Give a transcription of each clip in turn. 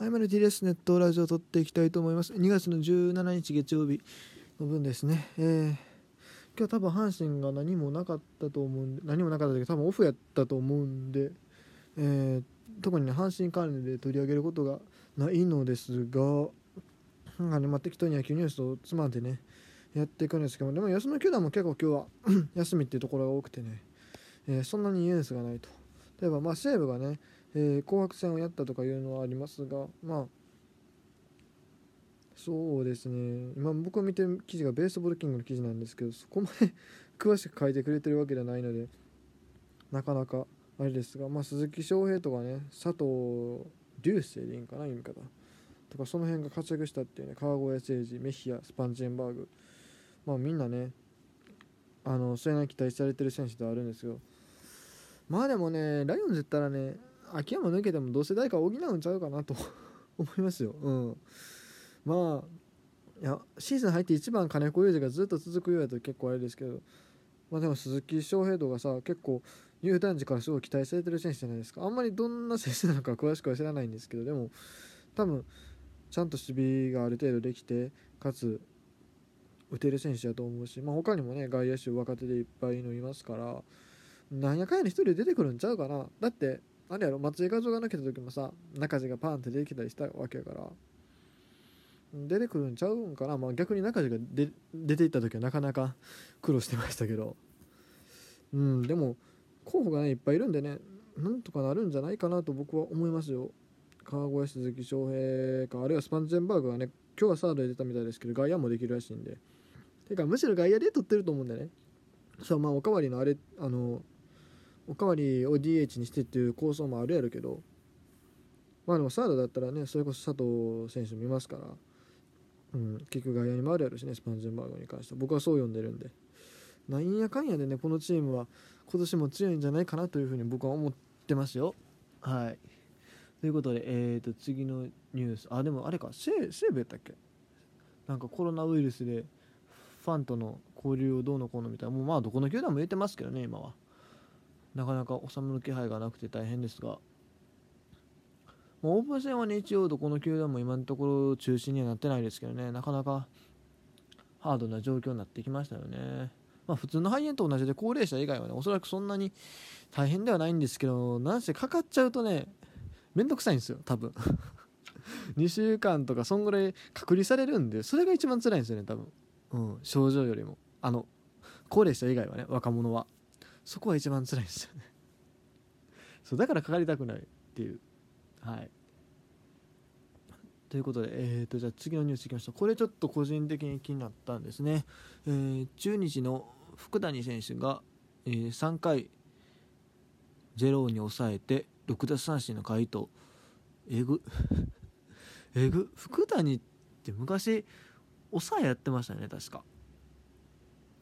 はい、マルティです。ネットラジオを撮っていきたいと思います。2月の17日月曜日の分ですね。えー、今日多分阪神が何もなかったと思うんで、何もなかったけど多分オフやったと思うんで、えー、特にね、阪神関連で取り上げることがないのですが、なんかね、まあ、適当に野球ニュースをつまんでね、やっていくんですけどでも休み球団も結構今日は 休みっていうところが多くてね、えー、そんなにニュースがないと。例えば、まあ、西武がね、えー、紅白戦をやったとかいうのはありますがまあそうですね。今僕が見てる記事がベースボールキングの記事なんですけどそこまで 詳しく書いてくれてるわけではないのでなかなかあれですが、まあ、鈴木翔平とかね佐藤流星でいいんかな読み方。とかその辺が活躍したっていうね川越誠司メヒアスパンチェンバーグ。まあみんなねあのそれなり期待されてる選手ではあるんですよまあでもねライオンズったらね秋山抜けてもどうせ誰か補うんちゃうかなと 思いますよ。うん、まあいやシーズン入って1番金子裕二がずっと続くようやと結構あれですけど、まあ、でも鈴木翔平とかさ結構入団時からすごい期待されてる選手じゃないですか。あんまりどんな選手なのか詳しくは知らないんですけどでも多分ちゃんと守備がある程度できてかつ打てる選手だと思うし、まあ、他にもね外野手若手でいっぱいのいますからなんやかんやに1人で出てくるんちゃうかな。だってあれやろ？松井画像が抜けた時もさ中地がパンって出てきたりしたわけやから。出てくるんちゃうんかな、まあ、逆に中地が出ていった時はなかなか 苦労してましたけど。うんでも候補がねいっぱいいるんでねなんとかなるんじゃないかなと僕は思いますよ。川越鈴木翔平かあるいはスパンジェンバーグはね今日はサードで出たみたいですけど外野もできるらしいんで。てかむしろ外野で取ってると思うんでね。そうまあおかわりのあれあのおかわりを DH にしてっていう構想もあるやろけど。まあでもサードだったらねそれこそ佐藤選手見ますから、うん、結局外野に回るやろしねスパンジェンバーグに関しては。僕はそう呼んでるんで。なんやかんやでねこのチームは今年も強いんじゃないかなというふうに僕は思ってますよ。はい。ということでえーと次のニュース。あでもあれか。西武やったっけ？なんかコロナウイルスでファンとの交流をどうのこうのみたいな。もうまあどこの球団も言ってますけどね今は。なかなか収まる気配がなくて大変ですが、まあ、オープン戦はね一応どこの球団も今のところ中心にはなってないですけどねなかなかハードな状況になってきましたよね。まあ、普通の肺炎と同じで高齢者以外はねおそらくそんなに大変ではないんですけどなんせかかっちゃうとねめんどくさいんですよ多分。2週間とかそんぐらい隔離されるんでそれが一番辛いんですよね多分、うん、症状よりも。あの高齢者以外はね若者は。そこは一番辛いですよね。そうだからかかりたくないっていう。はい。ということで、えーと、じゃあ次のニュースいきましょう。これちょっと個人的に気になったんですね、えー、中日の福谷選手が、えー、3回0に抑えて6奪三振の回答。えぐ。えぐ。福谷って昔抑えやってましたよね確か。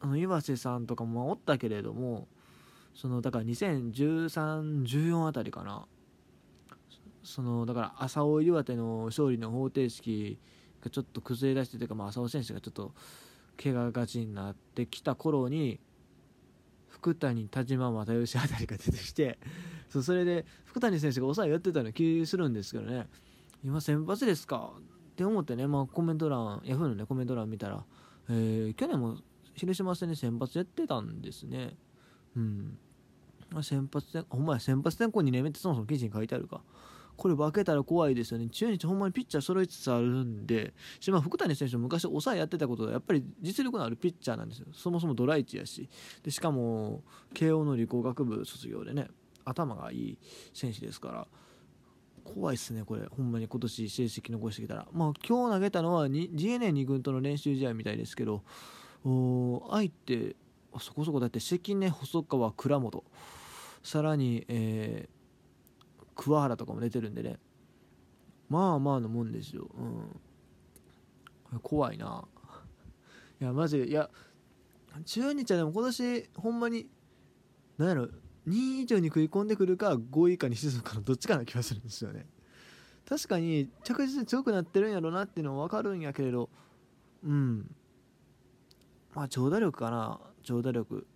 あの岩瀬さんとかもおったけれどもそのだから201314あたりかな。そのだから浅尾岩手の勝利の方程式がちょっと崩れ出してというか、まあ、浅尾選手がちょっと怪我がちになってきた頃に福谷田島又吉あたりが出てきて そうそれで福谷選手が抑えやってたような気するんですけどね。今先発ですか？って思ってね、まあ、コメント欄ヤフーのねコメント欄見たら、えー、去年も広島戦で先発やってたんですね。うん。先発転ほんまや先発転向2年目ってそもそも記事に書いてあるか。これ分けたら怖いですよね。中日ほんまにピッチャー揃いつつあるんでし、まあ、福谷選手も昔抑えやってたことでやっぱり実力のあるピッチャーなんですよ。そもそもドライチやし。でしかも慶応の理工学部卒業でね頭がいい選手ですから。怖いっすねこれ。ほんまに今年成績残してきたら。まあ今日投げたのは DNA2 軍との練習試合みたいですけど相手そこそこだって関根細川倉本。さらに、えー、桑原とかも出てるんでね。まあまあのもんですよ、うん、怖いな。いやマジでいや中日はでも今年ほんまに何やろ2位以上に食い込んでくるか5位以下に沈むかのどっちかな気がするんですよね。確かに着実に強くなってるんやろうなっていうのは分かるんやけれど。うん。まあ長打力かな。長打力。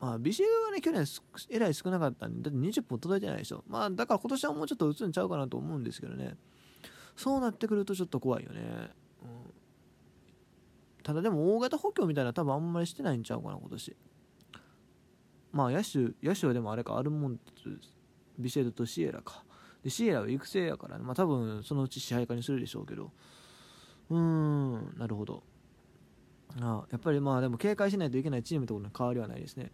まあ、ビシエドがね、去年えらい少なかったんで、だって20本届いてないでしょ。まあ、だから今年はもうちょっと打つんちゃうかなと思うんですけどね。そうなってくるとちょっと怖いよね、うん、ただでも大型補強みたいな多分あんまりしてないんちゃうかな今年。まあ野手野手はでもあれかアルモンテビシェルとシエラか。でシエラは育成やから、ね、まあ多分そのうち支配下にするでしょうけど。うーんなるほど。あやっぱりまあでも警戒しないといけないチームところの変わりはないですね。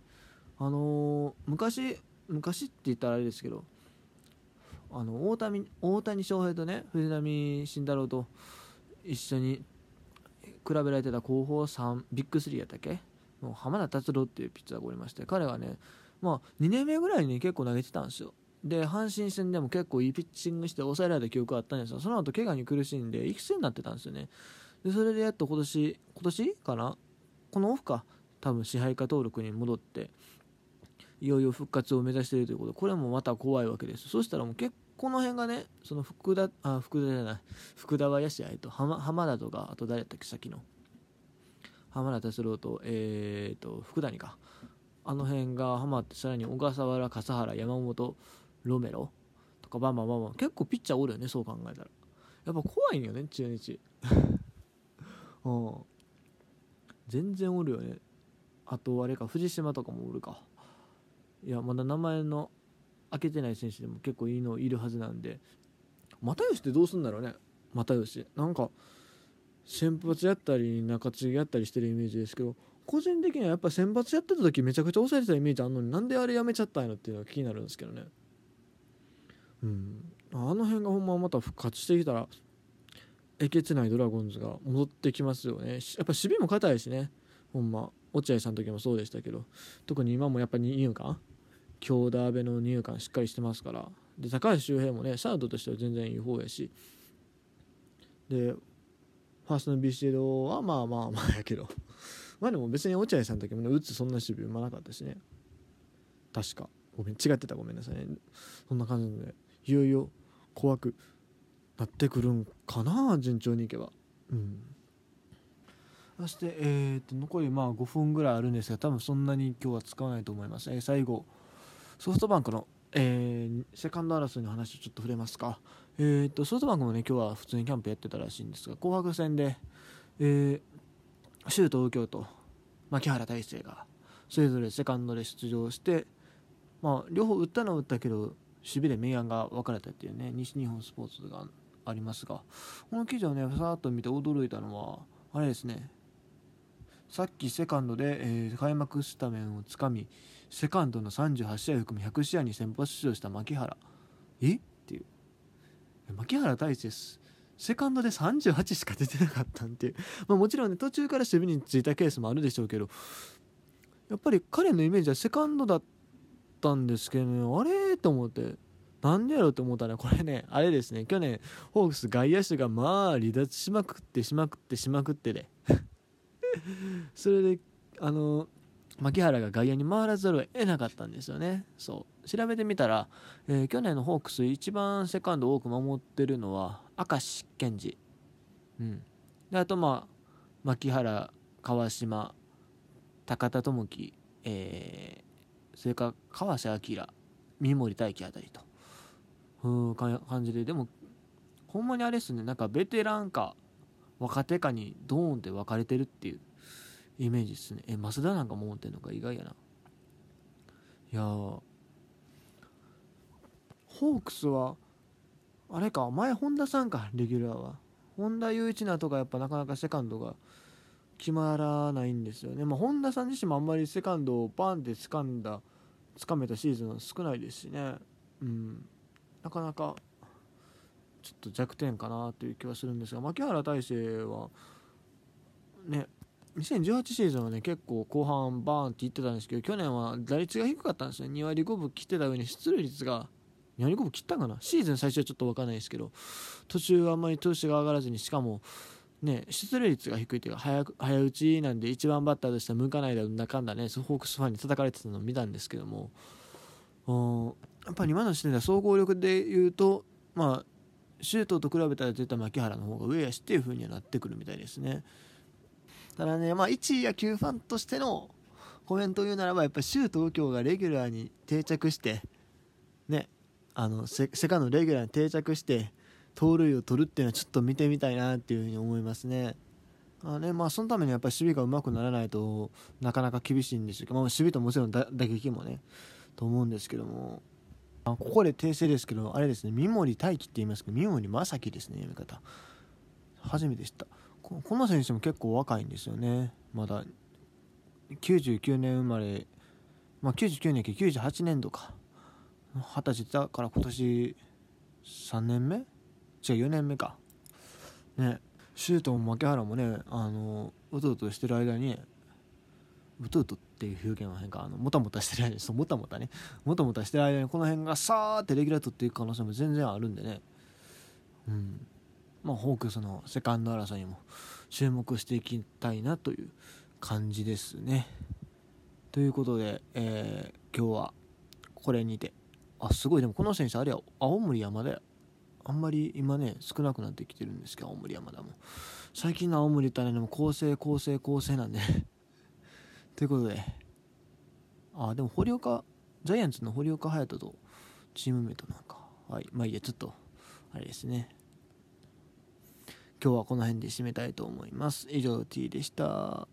あのー、昔昔って言ったらあれですけどあの大谷大谷翔平とね藤浪晋太郎と一緒に比べられてた後方3ビッグ3やったっけ？もう浜田達郎っていうピッチャーがおりまして彼はね、まあ、2年目ぐらいに結構投げてたんですよ。で阪神戦でも結構いいピッチングして抑えられた記憶があったんですよ。その後怪我に苦しんで育成になってたんですよね。でそれでやっと今年今年かな？このオフか。多分支配下登録に戻っていよいよ復活を目指しているということ。これもまた怖いわけです。そしたらもう結この辺がねその福田あ福田じゃない。福田はやしあいと浜浜田とかあと誰やったっけさっきの。浜田達郎とえー、と福谷か。あの辺がハマってさらに小笠原笠原山本ロメロとかバンバンバンバン。結構ピッチャーおるよねそう考えたら。やっぱ怖いんよね中日。うん。全然おるよね。あとあれか藤島とかもおるか。いやまだ名前の開けてない選手でも結構いいのいるはずなんで。又吉ってどうすんだろうね。又吉。なんか先発やったり中継ぎやったりしてるイメージですけど個人的にはやっぱ先発やってた時めちゃくちゃ抑えてたイメージあるのになんであれやめちゃったんやっていうのが気になるんですけどね。うん。あの辺がほんままた復活してきたらえげつないドラゴンズが戻ってきますよね。やっぱ守備も硬いしね。ほんま落合さんの時もそうでしたけど。特に今もやっぱ二遊間？強打阿部の二遊間しっかりしてますから。で高橋周平もねシャードとしては全然いい方やし。でファーストのビシエドはまあまあまあやけど。まあでも別に落合さんの時もね打つそんな守備うまなかったしね。確か。ごめん違ってた。ごめんなさいね。そんな感じなのでいよいよ怖くなってくるんかな順調にいけば。うん。そして、えー、と残りまあ5分ぐらいあるんですが多分そんなに今日は使わないと思います、えー、最後ソフトバンクの、えー、セカンド争いの話をちょっと触れますか、えー、とソフトバンクもね今日は普通にキャンプやってたらしいんですが紅白戦で、えー、周東右京と牧原大成がそれぞれセカンドで出場して、まあ、両方打ったのは打ったけど守備で明暗が分かれたっていうね西日本スポーツがありますがこの記事をねさーっと見て驚いたのはあれですね。さっきセカンドで、えー、開幕スタメンをつかみセカンドの38試合含む100試合に先発出場した牧原。え？っていう。牧原大勢セカンドで38しか出てなかったんてまあ、もちろんね途中から守備についたケースもあるでしょうけどやっぱり彼のイメージはセカンドだったんですけどねあれ？と思って。なんでやろうと思ったらこれねあれですね。去年ホークス外野手がまあ離脱しまくってしまくってしまくってで、それであの牧原が外野に回らざるを得なかったんですよね。そう。調べてみたら、えー、去年のホークス一番セカンド多く守ってるのは明石健二。うん。であとまあ牧原川島高田智樹、えー、それから川瀬明三森大輝あたりと。うん感じで。でもほんまにあれですね。なんかベテランか若手かにドーンって分かれてるっていうイメージですね。え増田なんかも持ってんのか？意外やな。いやホークスはあれか？前本田さんか？レギュラーは。本田雄一なとかやっぱなかなかセカンドが決まらないんですよね、まあ、本田さん自身もあんまりセカンドをバンって掴んだ掴めたシーズンは少ないですしね。うん。なかなかちょっと弱点かなという気はするんですが牧原大成はね2018シーズンはね結構後半バーンっていってたんですけど去年は打率が低かったんですね。2割5分切ってた上に出塁率が2割5分切ったかな？シーズン最初はちょっと分かんないですけど途中はあんまり調子が上がらずにしかもね出塁率が低いというか早早打ちなんで1番バッターとしては向かないだなんだかんだねホークスファンに叩かれてたのを見たんですけどもやっぱり今の時点では総合力で言うとまあ周東と比べたら絶対牧原の方が上やしっていう風にはなってくるみたいですね。ただね、まあ、一野球ファンとしてのコメントを言うならば、やっぱり周東京がレギュラーに定着して、ね、あのセセカンドレギュラーに定着して、盗塁を取るっていうのはちょっと見てみたいなっていうふうに思いますね。あねまあ、そのためにやっぱり守備がうまくならないとなかなか厳しいんですけど、まあ、守備ともちろん打撃もねと思うんですけどもあここで訂正ですけどあれですね。三森大輝って言いますけど三森正樹ですね読み方。初めて知った。この選手も結構若いんですよね。まだ99年生まれ。まあ99年け98年度か。二十歳だから今年3年目？違う4年目か。ね。シュートも牧原もねあのうとうとしてる間にうとうとっていう表現は変かあのもたもたしてる間にそうもたもたね。もたもたしてる間にこの辺がさーってレギュラー取っていく可能性も全然あるんでね。うん。まあホークスのセカンド争いにも注目していきたいなという感じですね。ということで、えー、今日はこれにて。あすごい。でもこの選手あれは青森山田あんまり今ね少なくなってきてるんですけど青森山田も。最近の青森ったらねも構成構成構成なんでということで。あでも堀岡ジャイアンツの堀岡隼人とチームメイトなんか。はい。まあいいやちょっとあれですね。今日はこの辺で締めたいと思います。以上 T でした。